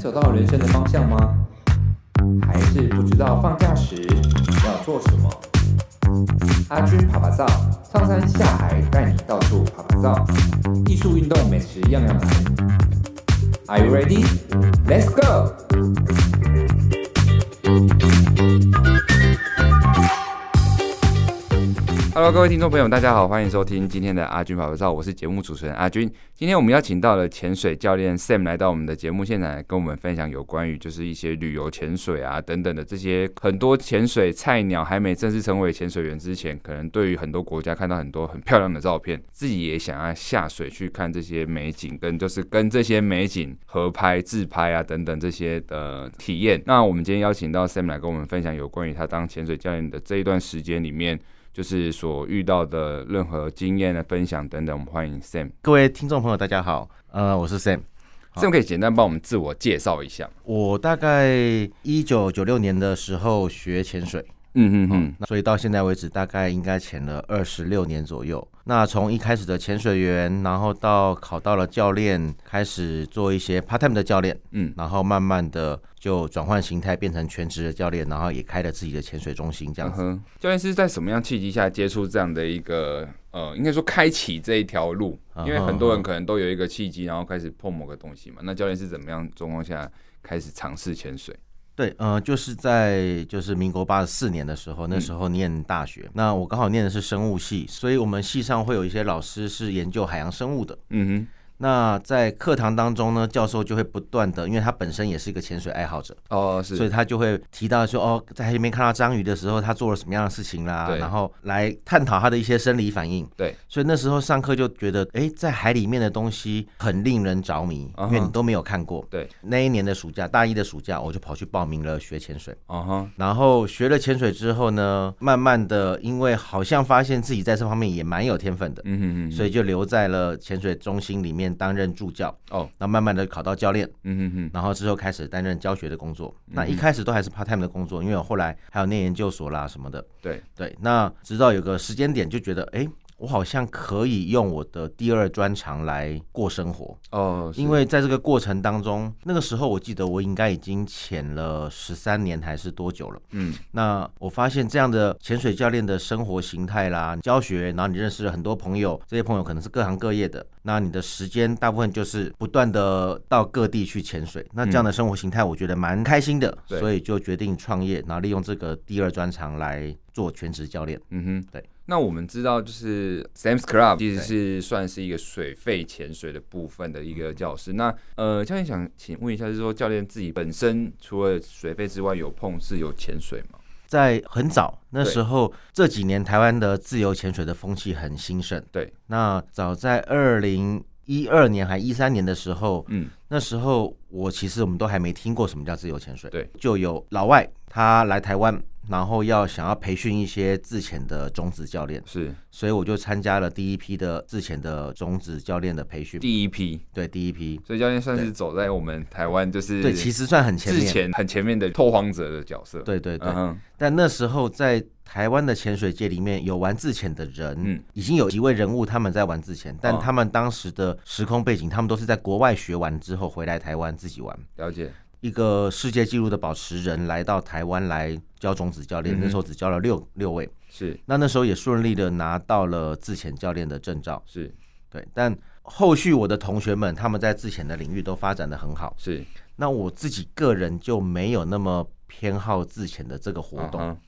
走到人生的方向吗？还是不知道放假时要做什么？阿军爬爬照，上山下海带你到处爬爬照，艺术、运动、美食样样来。Are you ready? Let's go! Hello，各位听众朋友，大家好，欢迎收听今天的阿军趴趴造，我是节目主持人阿军。今天我们邀请到了潜水教练 Sam 来到我们的节目现场，跟我们分享有关于就是一些旅游潜水啊等等的这些很多潜水菜鸟还没正式成为潜水员之前，可能对于很多国家看到很多很漂亮的照片，自己也想要下水去看这些美景，跟就是跟这些美景合拍、自拍啊等等这些的体验。那我们今天邀请到 Sam 来跟我们分享有关于他当潜水教练的这一段时间里面。就是所遇到的任何经验的分享等等，我们欢迎 Sam。各位听众朋友，大家好，呃，我是 Sam。Sam 可以简单帮我们自我介绍一下。我大概一九九六年的时候学潜水，嗯嗯嗯，那所以到现在为止，大概应该潜了二十六年左右。那从一开始的潜水员，然后到考到了教练，开始做一些 part time 的教练，嗯，然后慢慢的就转换形态，变成全职的教练，然后也开了自己的潜水中心，这样子。嗯、教练是在什么样契机下接触这样的一个呃，应该说开启这一条路？因为很多人可能都有一个契机，然后开始碰某个东西嘛。那教练是怎么样状况下开始尝试潜水？对，呃，就是在就是民国八十四年的时候，那时候念大学，嗯、那我刚好念的是生物系，所以我们系上会有一些老师是研究海洋生物的，嗯哼。那在课堂当中呢，教授就会不断的，因为他本身也是一个潜水爱好者哦，是，所以他就会提到说，哦，在海里面看到章鱼的时候，他做了什么样的事情啦，然后来探讨他的一些生理反应。对，所以那时候上课就觉得，哎，在海里面的东西很令人着迷，因为你都没有看过。对，那一年的暑假，大一的暑假，我就跑去报名了学潜水。哦哈，然后学了潜水之后呢，慢慢的，因为好像发现自己在这方面也蛮有天分的，嗯哼嗯，所以就留在了潜水中心里面担任助教。哦，那慢慢的考到教练，嗯嗯嗯，然后之后开始担任教学的工作。那一开始都还是 part time 的工作，因为我后来还有念研究所啦什么的。对对，那直到有个时间点就觉得，哎。我好像可以用我的第二专长来过生活。哦，因为在这个过程当中，那个时候我记得我应该已经潜了十三年还是多久了？嗯，那我发现这样的潜水教练的生活形态啦，教学，然后你认识了很多朋友，这些朋友可能是各行各业的，那你的时间大部分就是不断的到各地去潜水，那这样的生活形态我觉得蛮开心的，嗯、所以就决定创业，然后利用这个第二专长来做全职教练。嗯哼，对。那我们知道，就是 Sam's Club 其实是算是一个水肺潜水的部分的一个教室。那呃，教练想请问一下，就是说教练自己本身除了水肺之外，有碰是有潜水吗？在很早那时候，对这几年台湾的自由潜水的风气很兴盛。对，那早在二零一二年还一三年的时候，嗯，那时候我其实我们都还没听过什么叫自由潜水。对，就有老外他来台湾。然后要想要培训一些自潜的种子教练，是，所以我就参加了第一批的自潜的种子教练的培训。第一批，对，第一批，所以教练算是走在我们台湾就是对，其实算很前面，很前面的拓荒者的角色。对对对。Uh huh. 但那时候在台湾的潜水界里面有玩自潜的人，嗯，已经有几位人物他们在玩自潜，但他们当时的时空背景，他们都是在国外学完之后回来台湾自己玩。了解。一个世界纪录的保持人来到台湾来教种子教练，嗯、那时候只教了六六位，是。那那时候也顺利的拿到了自潜教练的证照，是。对。但后续我的同学们他们在自潜的领域都发展的很好，是。那我自己个人就没有那么偏好自潜的这个活动，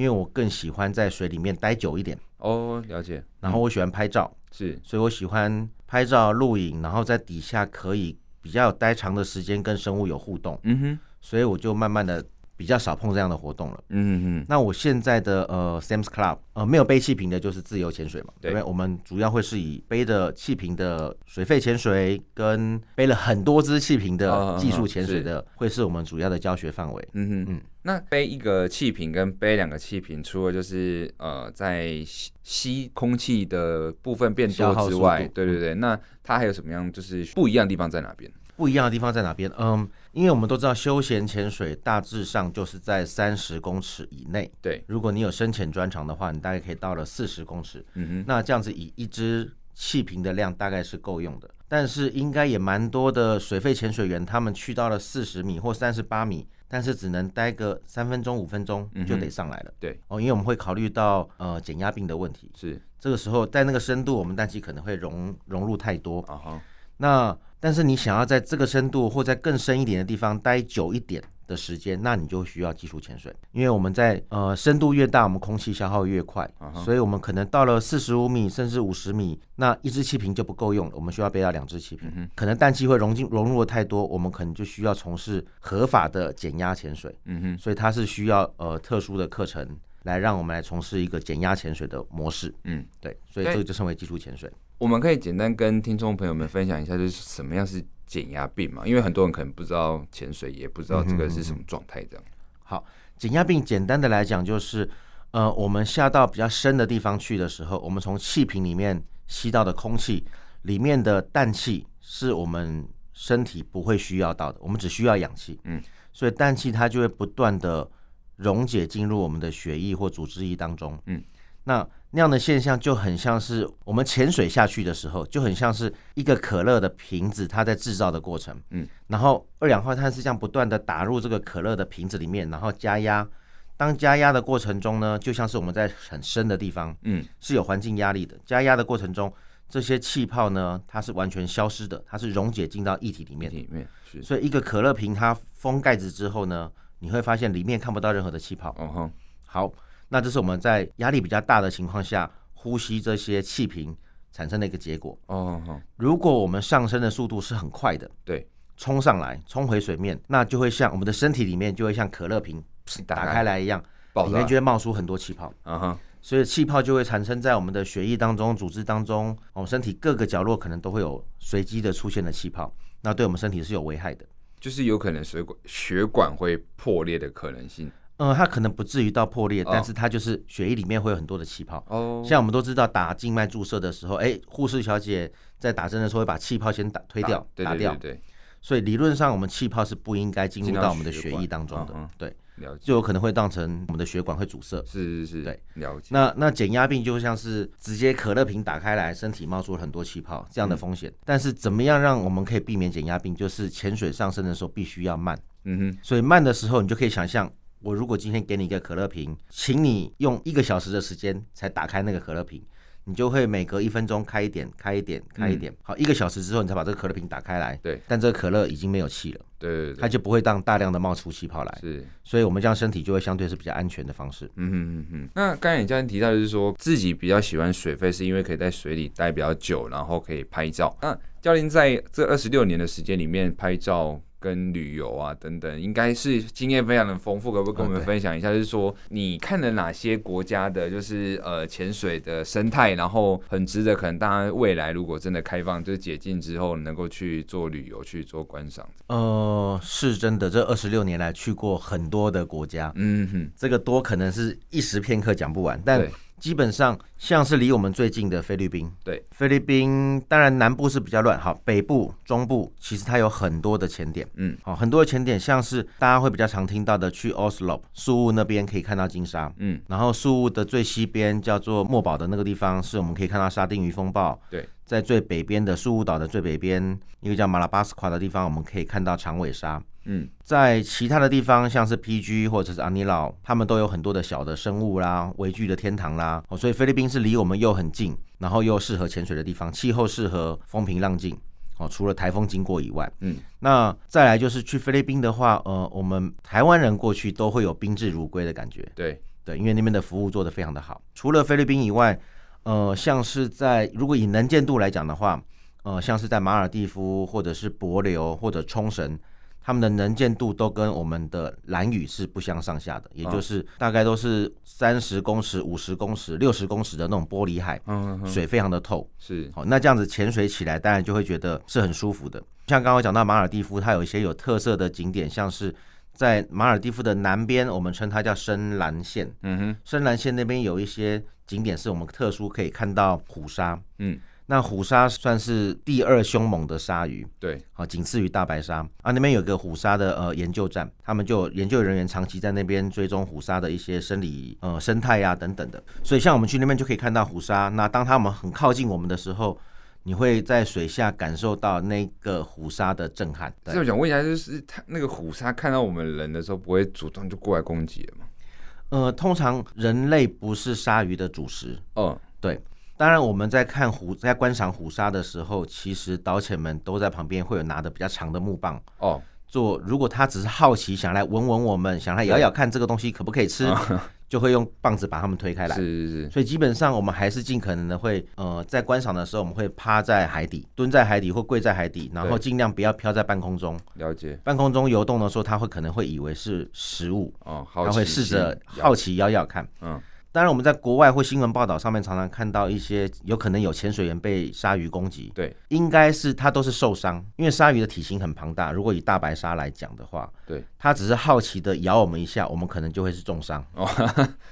因为我更喜欢在水里面待久一点。哦，了解。然后我喜欢拍照，是，所以我喜欢拍照录影，然后在底下可以。比较待长的时间跟生物有互动，嗯哼，所以我就慢慢的比较少碰这样的活动了，嗯哼。那我现在的呃 Sam's Club 呃没有背气瓶的，就是自由潜水嘛，对，对，我们主要会是以背着气瓶的水肺潜水跟背了很多支气瓶的技术潜水的，会是我们主要的教学范围，嗯哼嗯。那背一个气瓶跟背两个气瓶，除了就是呃在吸吸空气的部分变多之外，对对对，那它还有什么样就是不一样的地方在哪边？不一样的地方在哪边？嗯，因为我们都知道休闲潜水大致上就是在三十公尺以内。对，如果你有深潜专长的话，你大概可以到了四十公尺。嗯哼，那这样子以一只气瓶的量大概是够用的。但是应该也蛮多的水肺潜水员，他们去到了四十米或三十八米，但是只能待个三分钟五分钟就得上来了。嗯、对。哦，因为我们会考虑到呃减压病的问题，是。这个时候在那个深度，我们氮气可能会融融入太多。啊哈，那但是你想要在这个深度或在更深一点的地方待久一点的时间，那你就需要技术潜水，因为我们在呃深度越大，我们空气消耗越快，uh huh. 所以我们可能到了四十五米甚至五十米，那一支气瓶就不够用了，我们需要背到两支气瓶，uh huh. 可能氮气会融进融入的太多，我们可能就需要从事合法的减压潜水，uh huh. 所以它是需要呃特殊的课程来让我们来从事一个减压潜水的模式，嗯、uh，huh. 对，所以这个就称为技术潜水。我们可以简单跟听众朋友们分享一下，就是什么样是减压病嘛？因为很多人可能不知道潜水，也不知道这个是什么状态。这样、嗯、好，减压病简单的来讲就是，呃，我们下到比较深的地方去的时候，我们从气瓶里面吸到的空气里面的氮气是我们身体不会需要到的，我们只需要氧气。嗯，所以氮气它就会不断的溶解进入我们的血液或组织液当中。嗯，那。那样的现象就很像是我们潜水下去的时候，就很像是一个可乐的瓶子，它在制造的过程。嗯，然后二氧化碳是这样不断的打入这个可乐的瓶子里面，然后加压。当加压的过程中呢，就像是我们在很深的地方，嗯，是有环境压力的。加压的过程中，这些气泡呢，它是完全消失的，它是溶解进到液体里面。里面是。所以一个可乐瓶它封盖子之后呢，你会发现里面看不到任何的气泡。嗯哼，好。那这是我们在压力比较大的情况下呼吸这些气瓶产生的一个结果。哦，如果我们上升的速度是很快的，对，冲上来，冲回水面，那就会像我们的身体里面就会像可乐瓶打开来一样，里面就会冒出很多气泡。嗯哼，所以气泡就会产生在我们的血液当中、组织当中，我们身体各个角落可能都会有随机的出现的气泡，那对我们身体是有危害的，就是有可能水管血管会破裂的可能性。嗯，它可能不至于到破裂，但是它就是血液里面会有很多的气泡。哦，像我们都知道打静脉注射的时候，哎，护士小姐在打针的时候会把气泡先打推掉，打掉。对，对，对，对。所以理论上，我们气泡是不应该进入到我们的血液当中的。嗯、对，了解。就有可能会当成我们的血管会阻塞。是是是。对，了解。那那减压病就像是直接可乐瓶打开来，身体冒出了很多气泡这样的风险。嗯、但是怎么样让我们可以避免减压病？就是潜水上升的时候必须要慢。嗯哼。所以慢的时候，你就可以想象。我如果今天给你一个可乐瓶，请你用一个小时的时间才打开那个可乐瓶，你就会每隔一分钟开一点，开一点，开一点。好，一个小时之后你才把这个可乐瓶打开来。对，但这个可乐已经没有气了。对，对，对，它就不会当大量的冒出气泡来。是，所以我们这样身体就会相对是比较安全的方式。嗯嗯嗯嗯。那刚才你教练提到就是说自己比较喜欢水肺，是因为可以在水里待比较久，然后可以拍照。那教练在这二十六年的时间里面拍照。跟旅游啊等等，应该是经验非常的丰富，可不可以跟我们分享一下？就是说，你看了哪些国家的，就是呃潜水的生态，然后很值得可能大家未来如果真的开放，就是解禁之后，能够去做旅游去做观赏。呃，是真的，这二十六年来去过很多的国家，嗯哼，这个多可能是一时片刻讲不完，但。基本上像是离我们最近的菲律宾，对，菲律宾当然南部是比较乱，好，北部、中部其实它有很多的潜点，嗯，好，很多的潜点，像是大家会比较常听到的，去 Oslo 宿雾那边可以看到金沙，嗯，然后宿雾的最西边叫做墨宝的那个地方，是我们可以看到沙丁鱼风暴，对，在最北边的宿雾岛的最北边，一个叫马拉巴斯夸的地方，我们可以看到长尾鲨。嗯，在其他的地方，像是 PG 或者是阿尼老，他们都有很多的小的生物啦，微距的天堂啦。哦，所以菲律宾是离我们又很近，然后又适合潜水的地方，气候适合，风平浪静。哦，除了台风经过以外，嗯，那再来就是去菲律宾的话，呃，我们台湾人过去都会有宾至如归的感觉。对对，因为那边的服务做得非常的好。除了菲律宾以外，呃，像是在如果以能见度来讲的话，呃，像是在马尔蒂夫或者是帛琉或者冲绳。他们的能见度都跟我们的蓝雨是不相上下的，也就是大概都是三十公尺、五十公尺、六十公尺的那种玻璃海，水非常的透。是，好，那这样子潜水起来，当然就会觉得是很舒服的。像刚刚讲到马尔蒂夫，它有一些有特色的景点，像是在马尔蒂夫的南边，我们称它叫深蓝线。嗯哼，深蓝线那边有一些景点是我们特殊可以看到虎鲨。嗯。那虎鲨算是第二凶猛的鲨鱼，对，好，仅次于大白鲨啊。那边有个虎鲨的呃研究站，他们就有研究人员长期在那边追踪虎鲨的一些生理呃生态呀等等的。所以像我们去那边就可以看到虎鲨。那当他们很靠近我们的时候，你会在水下感受到那个虎鲨的震撼。所以我想问一下，就是它那个虎鲨看到我们人的时候，不会主动就过来攻击了吗？呃，通常人类不是鲨鱼的主食。嗯，对。当然，我们在看虎，在观赏虎鲨的时候，其实导潜们都在旁边会有拿的比较长的木棒哦，做如果他只是好奇想来闻闻我们，想来咬咬看这个东西可不可以吃。嗯 就会用棒子把他们推开来，是是是，所以基本上我们还是尽可能的会，呃，在观赏的时候，我们会趴在海底，蹲在海底或跪在海底，然后尽量不要飘在半空中。了解。半空中游动的时候，他会可能会以为是食物，哦，他会试着好奇咬咬看，嗯。当然，我们在国外或新闻报道上面常常看到一些有可能有潜水员被鲨鱼攻击。对，应该是他都是受伤，因为鲨鱼的体型很庞大。如果以大白鲨来讲的话，对，它只是好奇的咬我们一下，我们可能就会是重伤。哦，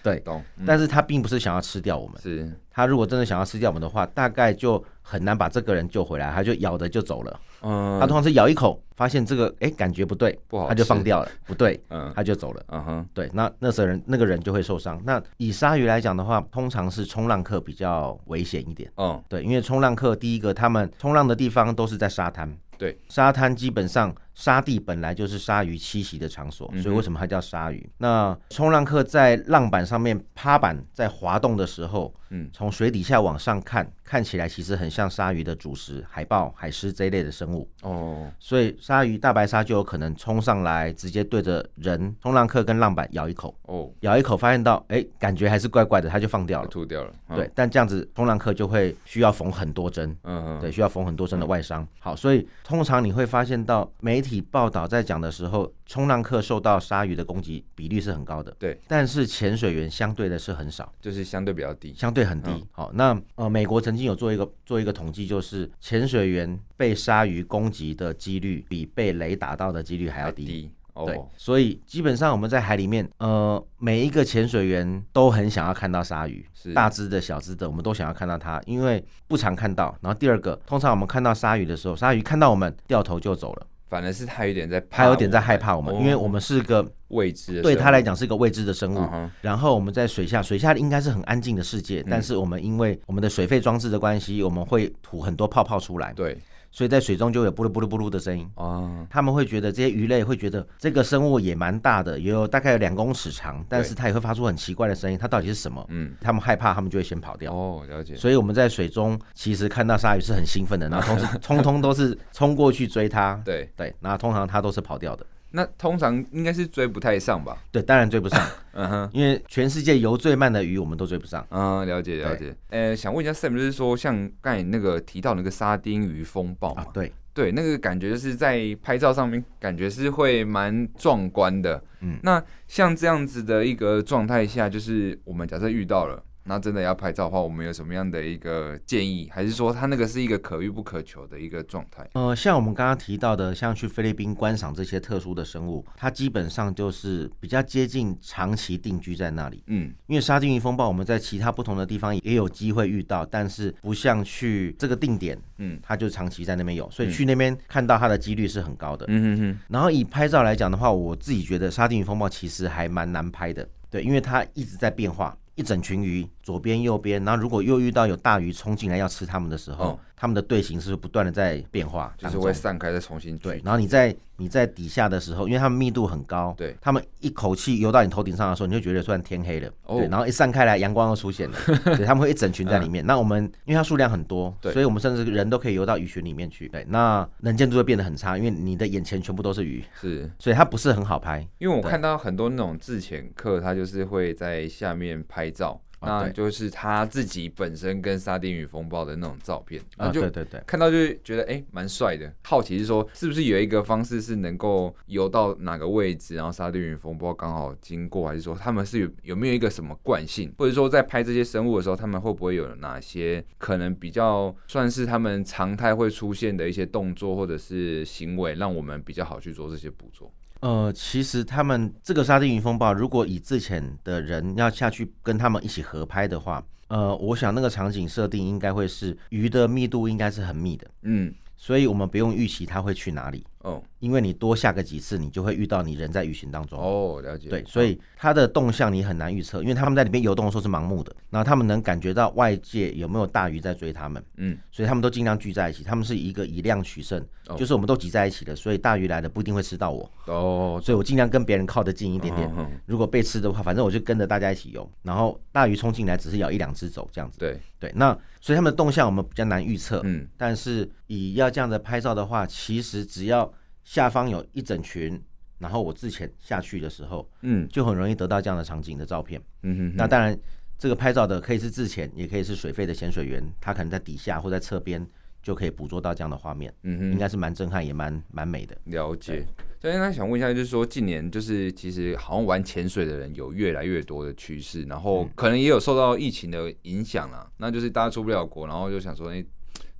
对，懂。但是它并不是想要吃掉我们。是。它如果真的想要吃掉我们的话，大概就很难把这个人救回来，他就咬着就走了。嗯，他通常是咬一口，发现这个哎感觉不对，不好，他就放掉了，不对，嗯，他就走了。嗯哼，对，那那时候人那个人就会受伤。那以鲨鱼来讲的话，通常是冲浪客比较危险一点。嗯，对，因为冲浪客第一个他们冲浪的地方都是在沙滩，对，沙滩基本上。沙地本来就是鲨鱼栖息的场所，所以为什么它叫鲨鱼？嗯、那冲浪客在浪板上面趴板在滑动的时候，嗯，从水底下往上看，看起来其实很像鲨鱼的主食，海豹、海狮这一类的生物。哦，所以鲨鱼、大白鲨就有可能冲上来，直接对着人冲浪客跟浪板咬一口。哦，咬一口发现到，哎、欸，感觉还是怪怪的，它就放掉了，吐掉了。嗯、对，但这样子冲浪客就会需要缝很多针。嗯嗯，对，需要缝很多针的外伤。嗯、好，所以通常你会发现到媒体。体报道在讲的时候，冲浪客受到鲨鱼的攻击比率是很高的，对。但是潜水员相对的是很少，就是相对比较低，相对很低。嗯、好，那呃，美国曾经有做一个做一个统计，就是潜水员被鲨鱼攻击的几率比被雷打到的几率还要低。低哦、对，所以基本上我们在海里面，呃，每一个潜水员都很想要看到鲨鱼，是大只的小只的，我们都想要看到它，因为不常看到。然后第二个，通常我们看到鲨鱼的时候，鲨鱼看到我们掉头就走了。反而是他有点在，他有点在害怕我们，因为我们是个未知，对他来讲是个未知的生物。然后我们在水下，水下应该是很安静的世界，但是我们因为我们的水肺装置的关系，我们会吐很多泡泡出来。对。所以在水中就有布噜布噜布噜的声音哦，他们会觉得这些鱼类会觉得这个生物也蛮大的，也有大概有两公尺长，但是它也会发出很奇怪的声音，它到底是什么？嗯，他们害怕，他们就会先跑掉。哦，了解。所以我们在水中其实看到鲨鱼是很兴奋的，然后通通 通通都是冲过去追它。对对，然后通常它都是跑掉的。那通常应该是追不太上吧？对，当然追不上。嗯哼，因为全世界游最慢的鱼，我们都追不上。嗯，了解了解。呃，想问一下 Sam，就是说像刚才那个提到那个沙丁鱼风暴嘛？对对，那个感觉就是在拍照上面感觉是会蛮壮观的。嗯，那像这样子的一个状态下，就是我们假设遇到了。那真的要拍照的话，我们有什么样的一个建议？还是说它那个是一个可遇不可求的一个状态？呃，像我们刚刚提到的，像去菲律宾观赏这些特殊的生物，它基本上就是比较接近长期定居在那里。嗯，因为沙丁鱼风暴，我们在其他不同的地方也有机会遇到，但是不像去这个定点，嗯，它就长期在那边有，所以去那边看到它的几率是很高的。嗯哼哼。然后以拍照来讲的话，我自己觉得沙丁鱼风暴其实还蛮难拍的，对，因为它一直在变化。一整群鱼，左边右边，然后如果又遇到有大鱼冲进来要吃它们的时候，它们的队形是不断的在变化，就是会散开再重新对。然后你在你在底下的时候，因为他们密度很高，对，他们一口气游到你头顶上的时候，你就觉得突然天黑了，对，然后一散开来，阳光又出现了，对，他们会一整群在里面。那我们因为它数量很多，对，所以我们甚至人都可以游到鱼群里面去，对，那能见度会变得很差，因为你的眼前全部都是鱼，是，所以它不是很好拍。因为我看到很多那种自潜客，他就是会在下面拍照。那就是他自己本身跟沙丁鱼风暴的那种照片，啊就对对对，看到就觉得哎蛮帅的。好奇是说，是不是有一个方式是能够游到哪个位置，然后沙丁鱼风暴刚好经过，还是说他们是有有没有一个什么惯性，或者说在拍这些生物的时候，他们会不会有哪些可能比较算是他们常态会出现的一些动作或者是行为，让我们比较好去做这些捕捉？呃，其实他们这个沙丁鱼风暴，如果以之前的人要下去跟他们一起合拍的话，呃，我想那个场景设定应该会是鱼的密度应该是很密的，嗯，所以我们不用预期它会去哪里哦，因为你多下个几次，你就会遇到你人在鱼群当中。哦，了解。对，所以它的动向你很难预测，因为他们在里面游动的时候是盲目的，然后他们能感觉到外界有没有大鱼在追他们，嗯，所以他们都尽量聚在一起，他们是一个以量取胜，哦、就是我们都挤在一起的，所以大鱼来了不一定会吃到我。哦，所以我尽量跟别人靠得近一点点，哦、如果被吃的话，反正我就跟着大家一起游，然后大鱼冲进来只是咬一两只走这样子，对。对，那。所以他们的动向我们比较难预测，嗯，但是以要这样的拍照的话，其实只要下方有一整群，然后我自潜下去的时候，嗯，就很容易得到这样的场景的照片，嗯哼哼。那当然，这个拍照的可以是自潜，也可以是水肺的潜水员，他可能在底下或在侧边就可以捕捉到这样的画面，嗯哼，应该是蛮震撼，也蛮蛮美的。了解。所以他想问一下，就是说近年就是其实好像玩潜水的人有越来越多的趋势，然后可能也有受到疫情的影响啦。那就是大家出不了国，然后就想说，哎，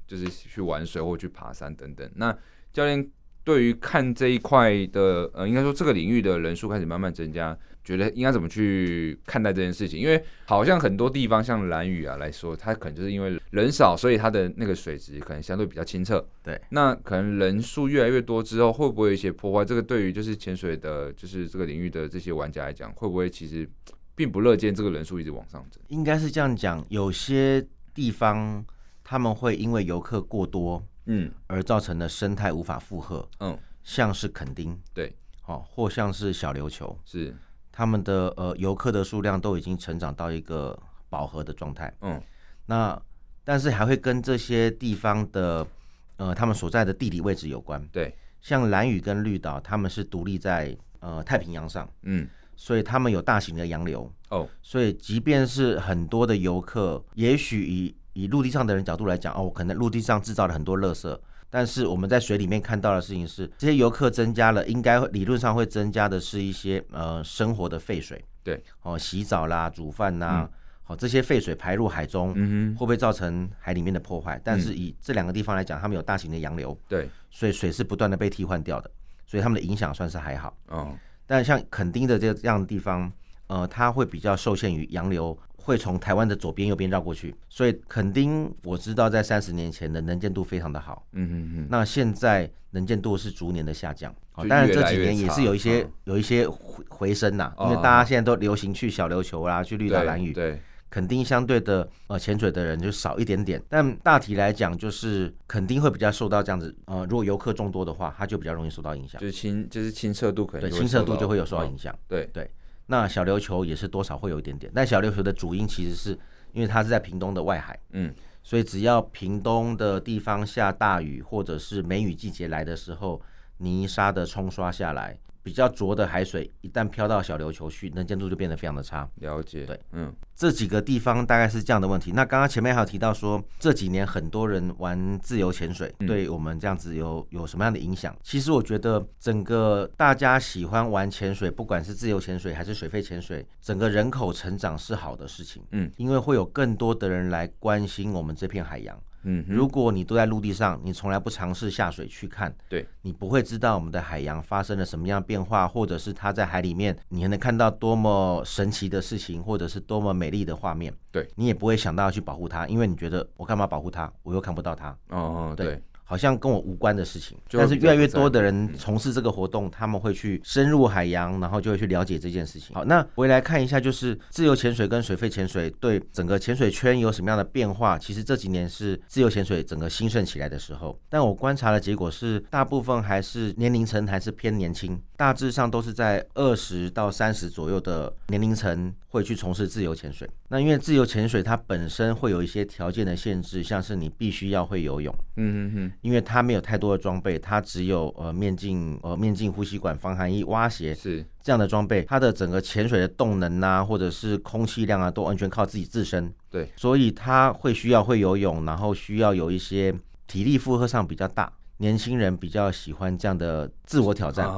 就是去玩水或去爬山等等。那教练对于看这一块的，呃，应该说这个领域的人数开始慢慢增加。觉得应该怎么去看待这件事情？因为好像很多地方像蓝屿啊来说，它可能就是因为人少，所以它的那个水质可能相对比较清澈。对，那可能人数越来越多之后，会不会有一些破坏？这个对于就是潜水的，就是这个领域的这些玩家来讲，会不会其实并不乐见这个人数一直往上增？应该是这样讲，有些地方他们会因为游客过多，嗯，而造成的生态无法负荷，嗯，像是垦丁，对，哦，或像是小琉球，是。他们的呃游客的数量都已经成长到一个饱和的状态，嗯，那但是还会跟这些地方的呃他们所在的地理位置有关，对，像蓝屿跟绿岛，他们是独立在呃太平洋上，嗯，所以他们有大型的洋流，哦，所以即便是很多的游客，也许以以陆地上的人角度来讲，哦，可能陆地上制造了很多垃圾。但是我们在水里面看到的事情是，这些游客增加了，应该理论上会增加的是一些呃生活的废水，对，哦，洗澡啦、煮饭呐，哦，这些废水排入海中，会不会造成海里面的破坏？嗯、但是以这两个地方来讲，他们有大型的洋流，对，所以水是不断的被替换掉的，所以他们的影响算是还好。哦，但像垦丁的这这样的地方，呃，它会比较受限于洋流。会从台湾的左边、右边绕过去，所以垦丁我知道在三十年前的能见度非常的好。嗯嗯嗯。那现在能见度是逐年的下降，当然这几年也是有一些有一些回回升呐，因为大家现在都流行去小琉球啦，去绿岛、蓝屿。对。垦丁相对的呃潜水的人就少一点点，但大体来讲就是垦丁会比较受到这样子呃，如果游客众多的话，它就比较容易受到影响。就是清就是清澈度可能对清澈度就会有受到影响。对对。那小琉球也是多少会有一点点，但小琉球的主因其实是因为它是在屏东的外海，嗯，所以只要屏东的地方下大雨，或者是梅雨季节来的时候，泥沙的冲刷下来。比较浊的海水一旦飘到小琉球去，能见度就变得非常的差。了解，对，嗯，这几个地方大概是这样的问题。那刚刚前面还有提到说，这几年很多人玩自由潜水，对我们这样子有有什么样的影响？其实我觉得，整个大家喜欢玩潜水，不管是自由潜水还是水肺潜水，整个人口成长是好的事情。嗯，因为会有更多的人来关心我们这片海洋。嗯，如果你都在陆地上，你从来不尝试下水去看，对，你不会知道我们的海洋发生了什么样变化，或者是它在海里面，你还能看到多么神奇的事情，或者是多么美丽的画面，对，你也不会想到要去保护它，因为你觉得我干嘛保护它，我又看不到它。哦，对。对好像跟我无关的事情，但是越来越多的人从事这个活动，他们会去深入海洋，然后就会去了解这件事情。好，那回来看一下，就是自由潜水跟水肺潜水对整个潜水圈有什么样的变化？其实这几年是自由潜水整个兴盛起来的时候，但我观察的结果是，大部分还是年龄层还是偏年轻，大致上都是在二十到三十左右的年龄层会去从事自由潜水。那因为自由潜水它本身会有一些条件的限制，像是你必须要会游泳。嗯嗯嗯。因为它没有太多的装备，它只有呃面镜、呃面镜、呼吸管、防寒衣、蛙鞋是这样的装备。它的整个潜水的动能啊，或者是空气量啊，都完全靠自己自身。对，所以他会需要会游泳，然后需要有一些体力负荷上比较大。年轻人比较喜欢这样的自我挑战，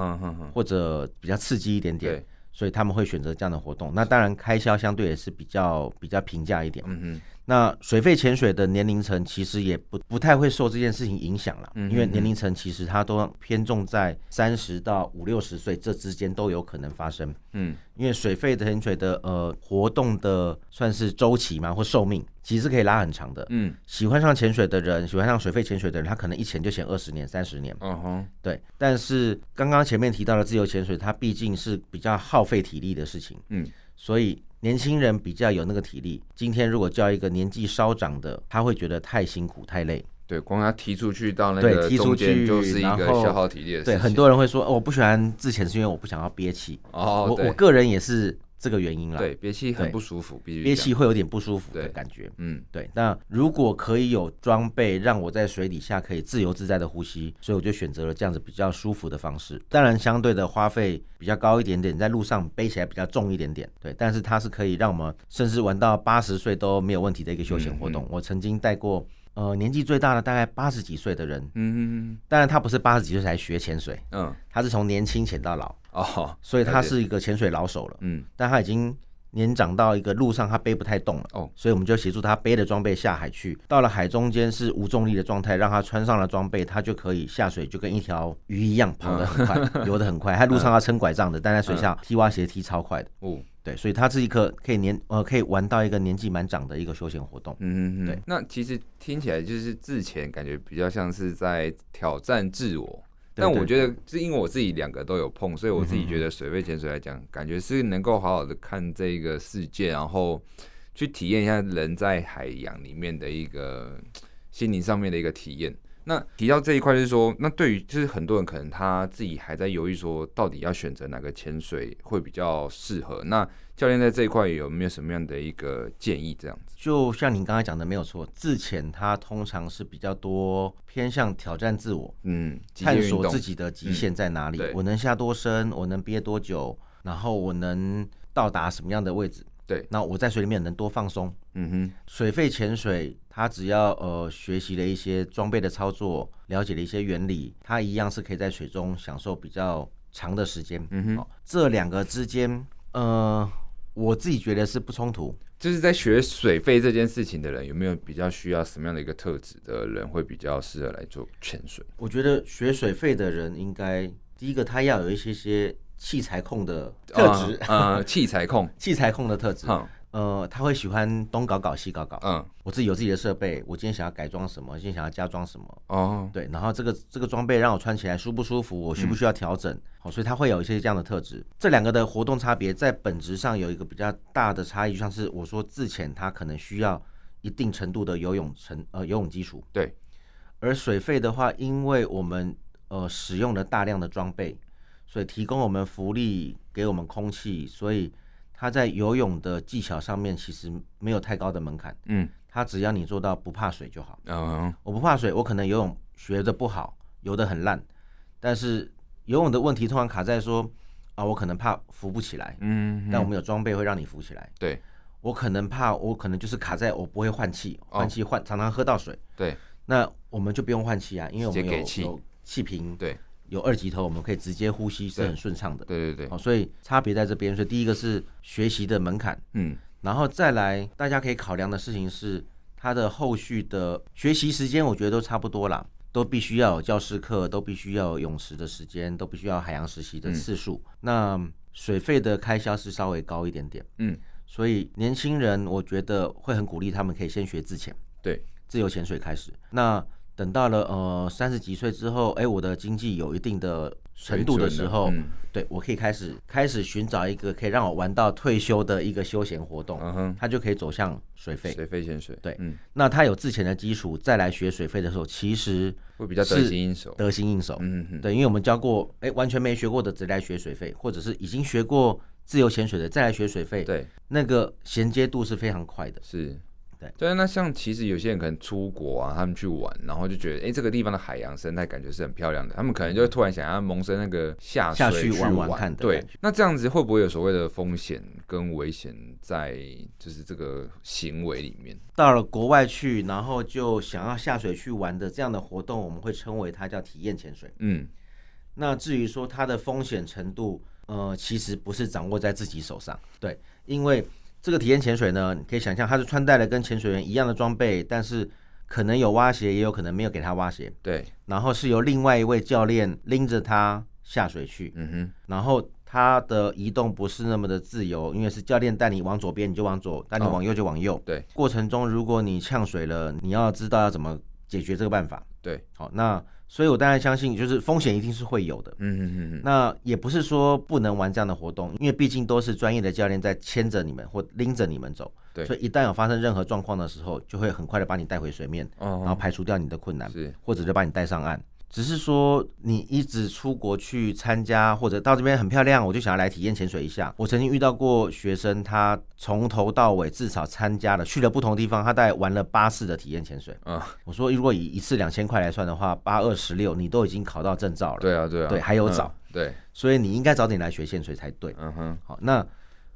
或者比较刺激一点点，所以他们会选择这样的活动。那当然开销相对也是比较比较平价一点。嗯那水肺潜水的年龄层其实也不不太会受这件事情影响了，因为年龄层其实它都偏重在三十到五六十岁这之间都有可能发生。嗯，因为水肺的潜水的呃活动的算是周期嘛或寿命，其实是可以拉很长的。嗯，喜欢上潜水的人，喜欢上水肺潜水的人，他可能一潜就潜二十年、三十年。嗯哼，对。但是刚刚前面提到的自由潜水，它毕竟是比较耗费体力的事情。嗯，所以。年轻人比较有那个体力，今天如果叫一个年纪稍长的，他会觉得太辛苦太累。对，光他踢出去到那个踢出去就是一个消耗体力的事情。对，很多人会说，哦，我不喜欢自潜是因为我不想要憋气。哦，我我个人也是。这个原因啦，对，憋气很不舒服，憋气会有点不舒服的感觉，嗯，对。那如果可以有装备让我在水底下可以自由自在的呼吸，所以我就选择了这样子比较舒服的方式。当然，相对的花费比较高一点点，在路上背起来比较重一点点，对。但是它是可以让我们甚至玩到八十岁都没有问题的一个休闲活动。嗯嗯，我曾经带过。呃，年纪最大的大概八十几岁的人，嗯，当然他不是八十几岁才学潜水，嗯，他是从年轻潜到老，哦，所以他是一个潜水老手了，嗯，但他已经年长到一个路上他背不太动了，哦，所以我们就协助他背着装备下海去，到了海中间是无重力的状态，让他穿上了装备，他就可以下水，就跟一条鱼一样，跑得很快，游得很快，他路上要撑拐杖的，但在水下踢蛙鞋踢超快的，哦。对，所以他是一个可以年呃可以玩到一个年纪蛮长的一个休闲活动。嗯嗯嗯。对，那其实听起来就是自前，感觉比较像是在挑战自我。但我觉得是因为我自己两个都有碰，所以我自己觉得水肺潜水来讲，嗯、感觉是能够好好的看这个世界，然后去体验一下人在海洋里面的一个心灵上面的一个体验。那提到这一块，就是说，那对于就是很多人可能他自己还在犹豫，说到底要选择哪个潜水会比较适合。那教练在这一块有没有什么样的一个建议？这样子，就像您刚才讲的，没有错，自潜它通常是比较多偏向挑战自我，嗯，探索自己的极限在哪里，嗯、我能下多深，我能憋多久，然后我能到达什么样的位置。对，那我在水里面能多放松。嗯哼，水肺潜水，它只要呃学习了一些装备的操作，了解了一些原理，它一样是可以在水中享受比较长的时间。嗯哼，哦，这两个之间，呃，我自己觉得是不冲突。就是在学水肺这件事情的人，有没有比较需要什么样的一个特质的人会比较适合来做潜水？我觉得学水肺的人应该第一个他要有一些些。器材控的特质，呃，器材控，器材控的特质，呃，他会喜欢东搞搞西搞搞，嗯，我自己有自己的设备，我今天想要改装什么，今天想要加装什么，哦，对，然后这个这个装备让我穿起来舒不舒服，我需不需要调整，好，所以他会有一些这样的特质。这两个的活动差别在本质上有一个比较大的差异，就像是我说自潜，它可能需要一定程度的游泳成呃游泳基础，对，而水肺的话，因为我们呃使用了大量的装备。所以提供我们浮力，给我们空气，所以它在游泳的技巧上面其实没有太高的门槛。嗯，他只要你做到不怕水就好。嗯，我不怕水，我可能游泳学得不好，游得很烂，但是游泳的问题通常卡在说啊，我可能怕浮不起来。嗯，但我们有装备会让你浮起来。对，我可能怕，我可能就是卡在我不会换气，换气换常常喝到水。对，那我们就不用换气啊，因为我们有有气瓶。对。有二级头，我们可以直接呼吸，是很顺畅的。对对对，好，所以差别在这边。所以第一个是学习的门槛，嗯，然后再来，大家可以考量的事情是，它的后续的学习时间，我觉得都差不多啦，都必须要有教室课，都必须要有泳池的时间，都必须要海洋实习的次数。嗯、那水费的开销是稍微高一点点，嗯，所以年轻人我觉得会很鼓励他们可以先学自潜，对，自由潜水开始。那等到了呃三十几岁之后，哎，我的经济有一定的程度的时候，嗯、对我可以开始开始寻找一个可以让我玩到退休的一个休闲活动，嗯哼，他就可以走向水费。水费潜水，对，嗯，那他有之前的基础，再来学水费的时候，其实会比较得心应手，得心应手，嗯哼，对，因为我们教过，哎，完全没学过的直来学水费，或者是已经学过自由潜水的再来学水费，对，那个衔接度是非常快的，是。对，对，那像其实有些人可能出国啊，他们去玩，然后就觉得，哎，这个地方的海洋生态感觉是很漂亮的，他们可能就会突然想要萌生那个下水去玩玩看。对，那这样子会不会有所谓的风险跟危险在，就是这个行为里面？到了国外去，然后就想要下水去玩的这样的活动，我们会称为它叫体验潜水。嗯，那至于说它的风险程度，呃，其实不是掌握在自己手上，对，因为。这个体验潜水呢，你可以想象他是穿戴了跟潜水员一样的装备，但是可能有蛙鞋，也有可能没有给他蛙鞋。对，然后是由另外一位教练拎着他下水去。嗯哼，然后他的移动不是那么的自由，因为是教练带你往左边你就往左，带你往右就往右。哦、对，过程中如果你呛水了，你要知道要怎么解决这个办法。对，好，那。所以，我当然相信，就是风险一定是会有的。嗯嗯嗯。那也不是说不能玩这样的活动，因为毕竟都是专业的教练在牵着你们或拎着你们走。对。所以，一旦有发生任何状况的时候，就会很快的把你带回水面，然后排除掉你的困难，是，或者就把你带上岸。只是说，你一直出国去参加，或者到这边很漂亮，我就想要来体验潜水一下。我曾经遇到过学生，他从头到尾至少参加了去了不同地方，他大概玩了八次的体验潜水。嗯，我说如果以一次两千块来算的话，八二十六，你都已经考到证照了。对啊，对啊，对，还有早。嗯、对，所以你应该早点来学潜水才对。嗯哼，好，那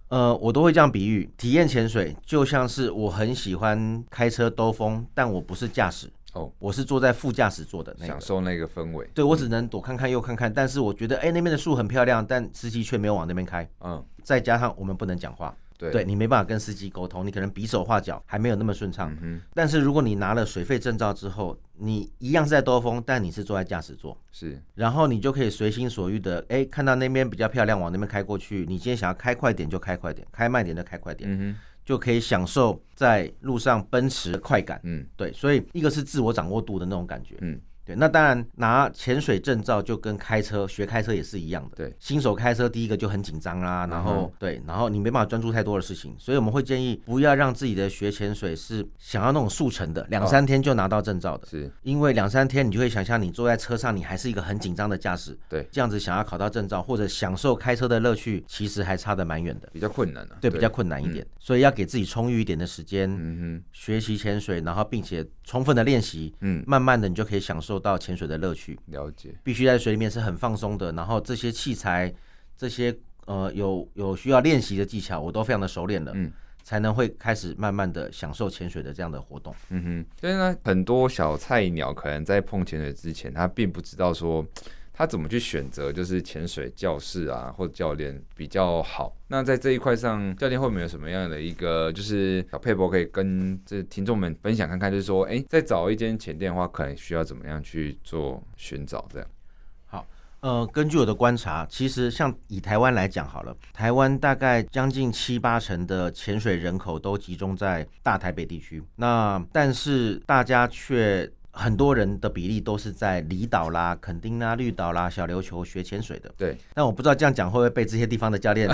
呃，我都会这样比喻，体验潜水就像是我很喜欢开车兜风，但我不是驾驶。哦，我是坐在副驾驶座的那个，享受那个氛围。对，我只能左看看右看看，但是我觉得，哎，那边的树很漂亮，但司机却没有往那边开。嗯，再加上我们不能讲话。对，对你没办法跟司机沟通，你可能比手画脚还没有那么顺畅。嗯。但是如果你拿了水费证照之后，你一样是在兜风，但你是坐在驾驶座，是，然后你就可以随心所欲的，哎，看到那边比较漂亮，往那边开过去。你今天想要开快点就开快点，开慢点就开快点。嗯哼。就可以享受在路上奔驰的快感。嗯，对，所以一个是自我掌握度的那种感觉。嗯。对，那当然拿潜水证照就跟开车学开车也是一样的。对，新手开车第一个就很紧张啦，然后、嗯、对，然后你没办法专注太多的事情，所以我们会建议不要让自己的学潜水是想要那种速成的，两三天就拿到证照的。是、哦，因为两三天你就会想象你坐在车上，你还是一个很紧张的驾驶。对，这样子想要考到证照或者享受开车的乐趣，其实还差得蛮远的，比较困难啊。对，对比较困难一点、嗯，所以要给自己充裕一点的时间，嗯哼，学习潜水，然后并且充分的练习，嗯，慢慢的你就可以享受到潜水的乐趣。了解，必须在水里面是很放松的。然后这些器材，这些呃有有需要练习的技巧，我都非常的熟练了，嗯，才能会开始慢慢的享受潜水的这样的活动。嗯哼，所以呢，很多小菜鸟可能在碰潜水之前，他并不知道说。他怎么去选择就是潜水教室啊，或者教练比较好？那在这一块上，教练会不会有什么样的一个就是小佩博可以跟这听众们分享看看？就是说，哎，在找一间潜店的话，可能需要怎么样去做寻找？这样。好，呃，根据我的观察，其实像以台湾来讲好了，台湾大概将近七八成的潜水人口都集中在大台北地区，那但是大家却。很多人的比例都是在离岛啦、垦丁啦、绿岛啦、小琉球学潜水的。对，但我不知道这样讲会不会被这些地方的教练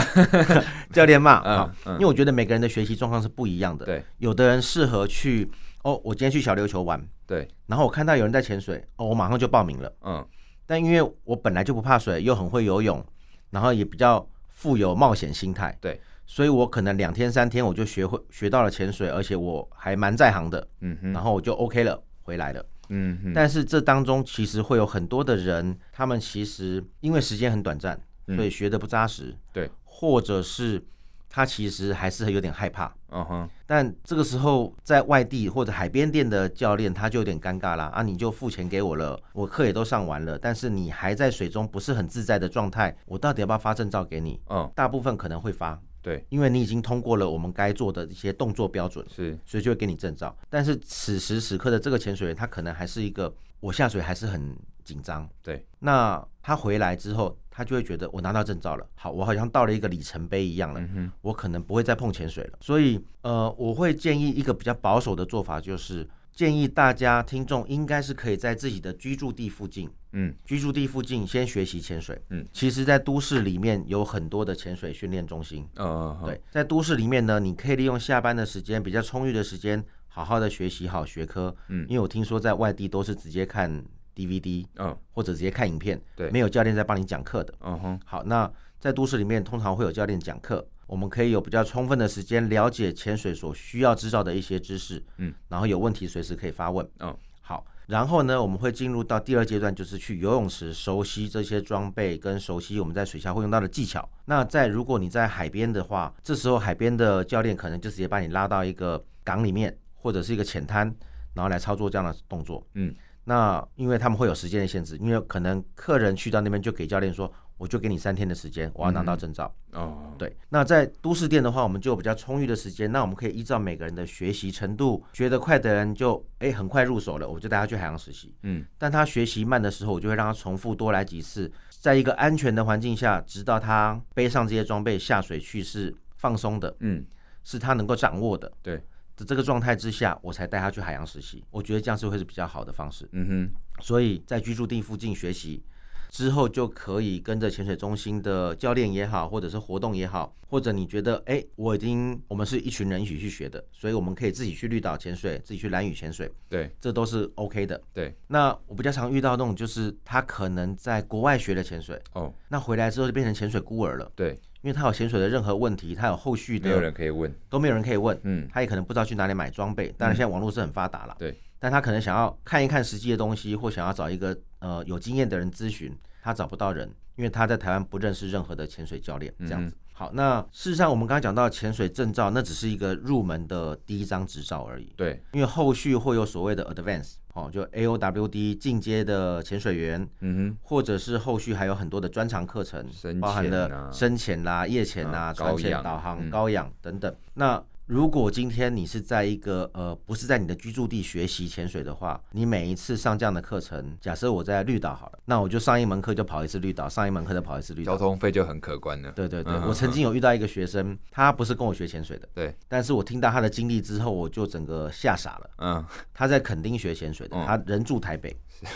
教练骂啊？因为我觉得每个人的学习状况是不一样的。对，有的人适合去哦，我今天去小琉球玩。对，然后我看到有人在潜水，哦，我马上就报名了。嗯，但因为我本来就不怕水，又很会游泳，然后也比较富有冒险心态。对，所以我可能两天三天我就学会学到了潜水，而且我还蛮在行的。嗯哼，然后我就 OK 了。回来了，嗯，但是这当中其实会有很多的人，他们其实因为时间很短暂，所以学得不扎实，对，或者是他其实还是有点害怕，嗯哼。但这个时候在外地或者海边店的教练他就有点尴尬啦，啊，你就付钱给我了，我课也都上完了，但是你还在水中不是很自在的状态，我到底要不要发证照给你？嗯，大部分可能会发。对，因为你已经通过了我们该做的一些动作标准，是，所以就会给你证照。但是此时此刻的这个潜水员，他可能还是一个，我下水还是很紧张。对，那他回来之后，他就会觉得我拿到证照了，好，我好像到了一个里程碑一样了，嗯，我可能不会再碰潜水了。所以，呃，我会建议一个比较保守的做法，就是。建议大家听众应该是可以在自己的居住地附近，嗯，居住地附近先学习潜水，嗯，其实，在都市里面有很多的潜水训练中心，嗯，对，在都市里面呢，你可以利用下班的时间，比较充裕的时间，好好的学习好学科，嗯，因为我听说在外地都是直接看 DVD，嗯，或者直接看影片，对，没有教练在帮你讲课的，嗯哼，好，那在都市里面通常会有教练讲课。我们可以有比较充分的时间了解潜水所需要知道的一些知识，嗯，然后有问题随时可以发问，嗯，好，然后呢，我们会进入到第二阶段，就是去游泳池熟悉这些装备跟熟悉我们在水下会用到的技巧。那在如果你在海边的话，这时候海边的教练可能就直接把你拉到一个港里面或者是一个浅滩，然后来操作这样的动作，嗯，那因为他们会有时间的限制，因为可能客人去到那边就给教练说，我就给你三天的时间，我要拿到证照。嗯、哦，对。那在都市店的话，我们就有比较充裕的时间，那我们可以依照每个人的学习程度，学得快的人就哎很快入手了，我就带他去海洋实习。嗯，但他学习慢的时候，我就会让他重复多来几次，在一个安全的环境下，直到他背上这些装备下水去是放松的，嗯，是他能够掌握的。对。这个状态之下，我才带他去海洋实习。我觉得这样是会是比较好的方式。嗯哼，所以在居住地附近学习之后，就可以跟着潜水中心的教练也好，或者是活动也好，或者你觉得，哎，我已经我们是一群人一起去学的，所以我们可以自己去绿岛潜水，自己去蓝屿潜水。对，这都是 OK 的。对，那我比较常遇到那种，就是他可能在国外学的潜水，哦，那回来之后就变成潜水孤儿了。对。因为他有潜水的任何问题，他有后续的，没有人可以问，都没有人可以问。嗯，他也可能不知道去哪里买装备。当然，现在网络是很发达了。对，但他可能想要看一看实际的东西，或想要找一个呃有经验的人咨询，他找不到人，因为他在台湾不认识任何的潜水教练，这样子。嗯好，那事实上我们刚刚讲到潜水证照，那只是一个入门的第一张执照而已。对，因为后续会有所谓的 advance，哦，就 AOWD 进阶的潜水员，嗯哼，或者是后续还有很多的专长课程，包含了深潜啦、夜潜啦、船潜、导航、高氧等等。那如果今天你是在一个呃不是在你的居住地学习潜水的话，你每一次上这样的课程，假设我在绿岛好了，那我就上一门课就跑一次绿岛，上一门课就跑一次绿岛，交通费就很可观了。对对对，嗯、我曾经有遇到一个学生，他不是跟我学潜水的，对，但是我听到他的经历之后，我就整个吓傻了。嗯，他在垦丁学潜水的，他人住台北，嗯、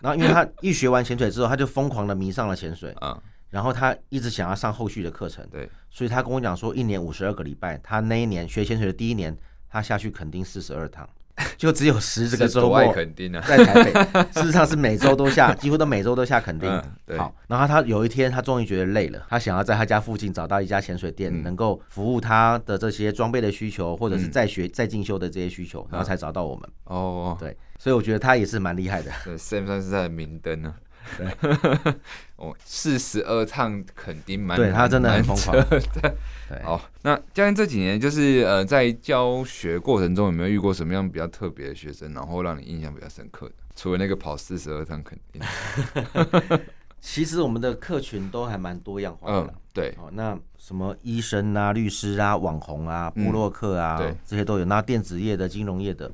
然后因为他一学完潜水之后，他就疯狂的迷上了潜水。嗯。然后他一直想要上后续的课程，对，所以他跟我讲说，一年五十二个礼拜，他那一年学潜水的第一年，他下去肯定四十二趟，就只有十这个周末在台北，事实上是每周都下，几乎都每周都下垦丁。对，好，然后他有一天他终于觉得累了，他想要在他家附近找到一家潜水店，能够服务他的这些装备的需求，或者是在学在进修的这些需求，然后才找到我们。哦，对，所以我觉得他也是蛮厉害的。对，Sam 算是他的明灯呢。对，哦，四十二趟肯定蛮，对他真的很疯狂。对，哦，那教练这几年就是呃，在教学过程中有没有遇过什么样比较特别的学生，然后让你印象比较深刻的？除了那个跑四十二趟肯定，其实我们的客群都还蛮多样化的。嗯，对。哦，那什么医生啊、律师啊、网红啊、布洛克啊，对，这些都有。那电子业的、金融业的，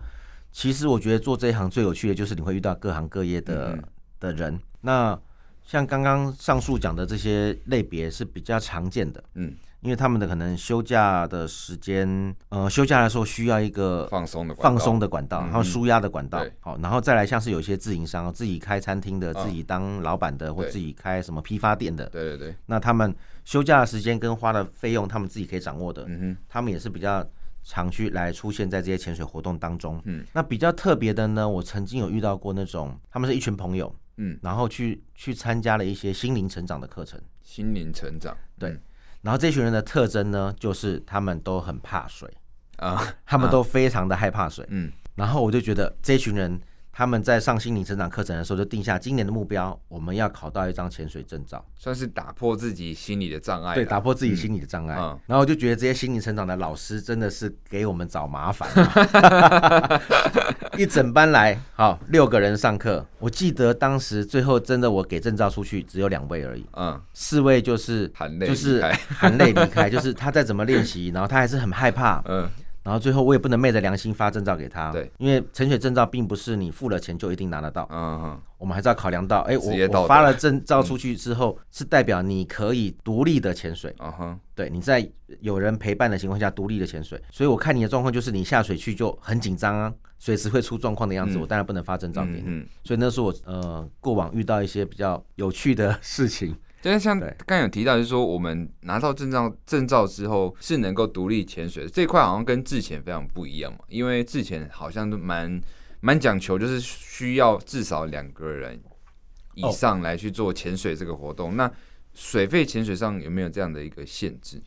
其实我觉得做这一行最有趣的就是你会遇到各行各业的的人。那像刚刚上述讲的这些类别是比较常见的，嗯，因为他们的可能休假的时间，呃，休假的时候需要一个放松的放松的管道，然后舒压的管道，嗯，好，然后再来像是有些自营商自己开餐厅的，哦，自己当老板的，或自己开什么批发店的，对对对，那他们休假的时间跟花的费用，他们自己可以掌握的，嗯哼，他们也是比较常去来出现在这些潜水活动当中，嗯，那比较特别的呢，我曾经有遇到过那种，他们是一群朋友。嗯，然后去去参加了一些心灵成长的课程。心灵成长，对。嗯、然后这群人的特征呢，就是他们都很怕水啊，他们都非常的害怕水。嗯，然后我就觉得这群人。他们在上心灵成长课程的时候，就定下今年的目标，我们要考到一张潜水证照，算是打破自己心理的障碍。对，打破自己心理的障碍。嗯、然后我就觉得这些心灵成长的老师真的是给我们找麻烦、啊。一整班来，好六个人上课。我记得当时最后真的我给证照出去只有两位而已。嗯，四位就是含泪就是含泪离开，就是他再怎么练习，然后他还是很害怕。嗯。然后最后我也不能昧着良心发证照给他，对，因为潜水证照并不是你付了钱就一定拿得到，嗯哼，我们还是要考量到，哎，我我发了证照出去之后，是代表你可以独立的潜水，嗯。哼，对，你在有人陪伴的情况下独立的潜水，所以我看你的状况就是你下水去就很紧张啊，随时会出状况的样子，我当然不能发证照给你，嗯，所以那是我呃过往遇到一些比较有趣的事情。就是像刚刚有提到，就是说我们拿到证照证照之后是能够独立潜水的，这块好像跟之前非常不一样嘛。因为之前好像都蛮蛮讲求，就是需要至少两个人以上来去做潜水这个活动。那水肺潜水上有没有这样的一个限制？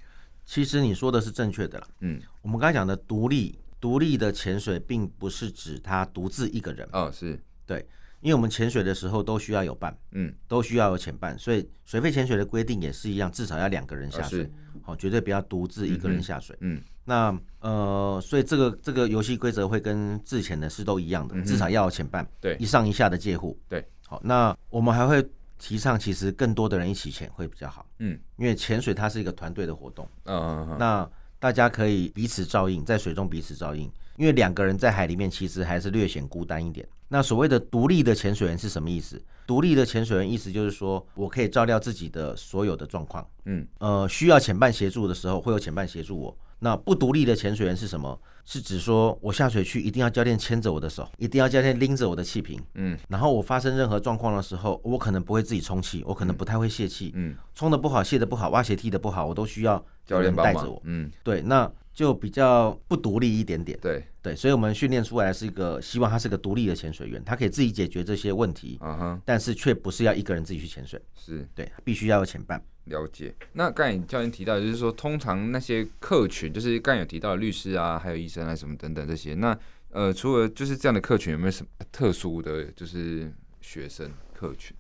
其实你说的是正确的啦。嗯，我们刚才讲的独立独立的潜水，并不是指他独自一个人。哦，是对。因为我们潜水的时候都需要有伴，嗯，都需要有潜伴，所以水肺潜水的规定也是一样，至少要两个人下水，好、哦，绝对不要独自一个人下水，嗯，那呃，所以这个这个游戏规则会跟之前的是都一样的，至少要有潜伴，对，一上一下的介护，对。好，那我们还会提倡，其实更多的人一起潜会比较好，嗯，因为潜水它是一个团队的活动，嗯嗯嗯，那大家可以彼此照应，在水中彼此照应，因为两个人在海里面其实还是略显孤单一点。那所谓的独立的潜水员是什么意思？独立的潜水员意思就是说我可以照料自己的所有的状况，嗯，呃，需要潜伴协助的时候会有潜伴协助我。那不独立的潜水员是什么？是指说我下水去一定要教练牵着我的手，一定要教练拎着我的气瓶，嗯，然后我发生任何状况的时候，我可能不会自己充气，我可能不太会泄气，嗯，充的不好，泄的不好，挖鞋踢的不好，我都需要教练带着我，嗯，对，那就比较不独立一点点，对对，所以我们训练出来是一个希望他是个独立的潜水员，他可以自己解决这些问题，嗯哼，但是却不是要一个人自己去潜水，是对，必须要有潜伴。了解，那刚才教练提到，就是说，通常那些客群，就是刚才有提到的律师啊，还有医生啊，什么等等这些。那呃，除了就是这样的客群，有没有什么特殊的就是学生客群？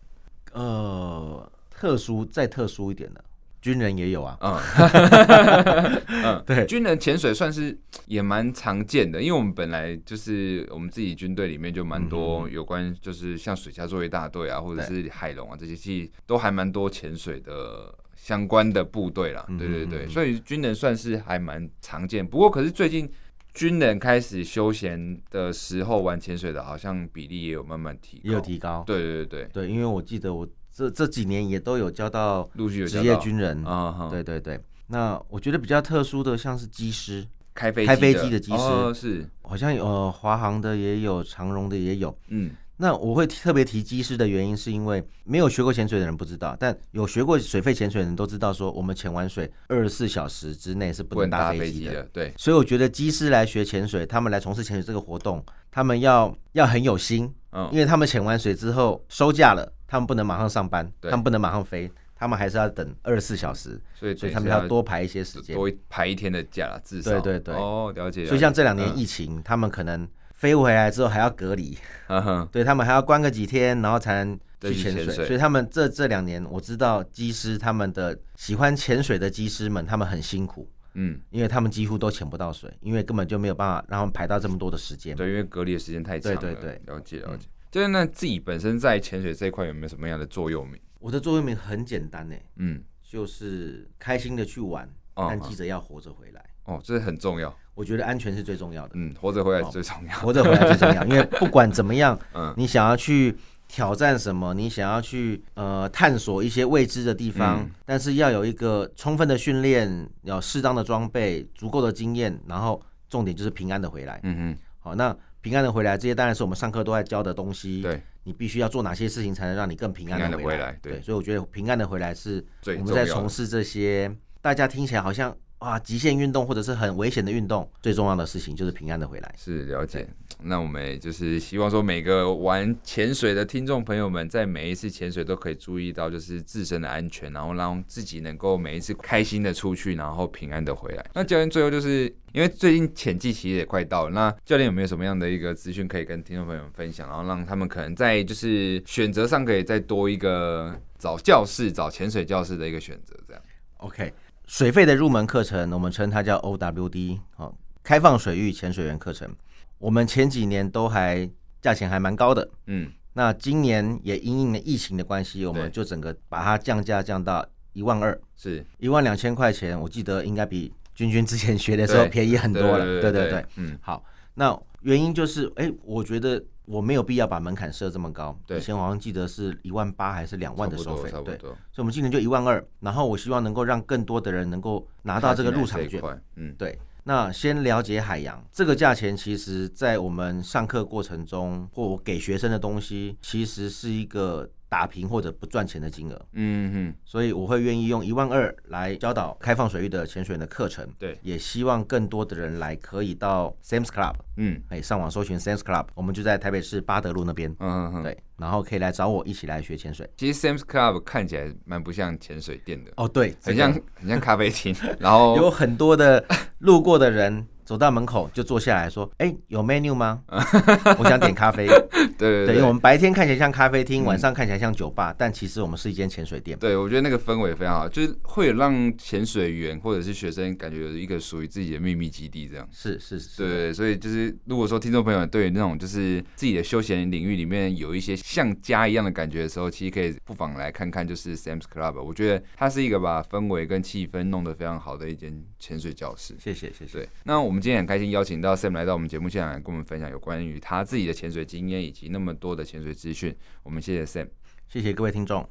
呃，特殊再特殊一点的。军人也有啊，嗯，嗯，对，军人潜水算是也蛮常见的，因为我们本来就是我们自己军队里面就蛮多有关，就是像水下作业大队啊，或者是海龙啊这些，其实都还蛮多潜水的相关的部队啦。对对对，所以军人算是还蛮常见。不过，可是最近军人开始休闲的时候玩潜水的，好像比例也有慢慢提高，也有提高。对对对对，因为我记得我。这这几年也都有教到陆续有职业军人啊，对对对。那我觉得比较特殊的，像是机师，开飞开飞机的机师，哦、是好像有呃华航的也有，长荣的也有。嗯，那我会特别提机师的原因，是因为没有学过潜水的人不知道，但有学过水肺潜水的人都知道，说我们潜完水二十四小时之内是不能搭飞机的。对，所以我觉得机师来学潜水，他们来从事潜水这个活动，他们要要很有心，嗯，因为他们潜完水之后收假了。他们不能马上上班，他们不能马上飞，他们还是要等二十四小时，所以所以他们要多排一些时间，多排一天的假，至少对对对哦，了解。所以像这两年疫情，他们可能飞回来之后还要隔离，嗯，对他们还要关个几天，然后才能去潜水。所以他们这这两年，我知道机师他们的喜欢潜水的机师们，他们很辛苦，嗯，因为他们几乎都潜不到水，因为根本就没有办法让他们排到这么多的时间。对，因为隔离的时间太长了。对对对，了解了解。就是那自己本身在潜水这一块有没有什么样的座右铭？我的座右铭很简单呢，嗯，就是开心的去玩，但记得要活着回来。哦，这是很重要。我觉得安全是最重要的。嗯，活着回来最重要，活着回来最重要。因为不管怎么样，嗯，你想要去挑战什么，你想要去呃探索一些未知的地方，但是要有一个充分的训练，要适当的装备，足够的经验，然后重点就是平安的回来。嗯嗯，好，那。平安的回来，这些当然是我们上课都在教的东西。对，你必须要做哪些事情才能让你更平安的回来？对，所以我觉得平安的回来是我们在从事这些大家听起来好像哇极限运动或者是很危险的运动，最重要的事情就是平安的回来。是了解。那我们也就是希望说，每个玩潜水的听众朋友们，在每一次潜水都可以注意到，就是自身的安全，然后让自己能够每一次开心的出去，然后平安的回来。那教练最后就是因为最近潜季其实也快到了，那教练有没有什么样的一个资讯可以跟听众朋友们分享，然后让他们可能在就是选择上可以再多一个找教室、找潜水教室的一个选择？这样。OK，水费的入门课程，我们称它叫 OWD，好，开放水域潜水员课程。我们前几年都还价钱还蛮高的，嗯，那今年也因应了疫情的关系，我们就整个把它降价降到一万二，是。一万两千块钱。我记得应该比君君之前学的时候便宜很多了，对对对，对对对，嗯，好，那原因就是，哎，我觉得我没有必要把门槛设这么高，对，以前我好像记得是一万八还是两万的收费，对，所以我们今年就一万二，然后我希望能够让更多的人能够拿到这个入场券，嗯，对。那先了解海洋，这个价钱其实，在我们上课过程中，或我给学生的东西，其实是一个。打平或者不赚钱的金额，嗯哼，所以我会愿意用一万二来教导开放水域的潜水员的课程，对，也希望更多的人来可以到 Sam's Club，嗯，哎，上网搜寻 Sam's Club，我们就在台北市八德路那边，嗯哼，对，然后可以来找我一起来学潜水。其实 Sam's Club 看起来蛮不像潜水店的，哦，对，很像很像咖啡厅，然后 有很多的路过的人。走到门口就坐下来说：“哎，有 menu 吗？我想点咖啡。”对对，因为我们白天看起来像咖啡厅，晚上看起来像酒吧，但其实我们是一间潜水店。对，我觉得那个氛围非常好，就是会让潜水员或者是学生感觉有一个属于自己的秘密基地，这样。是是是。对，所以就是如果说听众朋友对于那种就是自己的休闲领域里面有一些像家一样的感觉的时候，其实可以不妨来看看，就是 Sam's Club。我觉得它是一个把氛围跟气氛弄得非常好的一间潜水教室。谢谢谢谢。对，那我我们今天很开心邀请到 Sam 来到我们节目现场跟我们分享有关于他自己的潜水经验以及那么多的潜水资讯。我们谢谢 Sam，谢谢各位听众。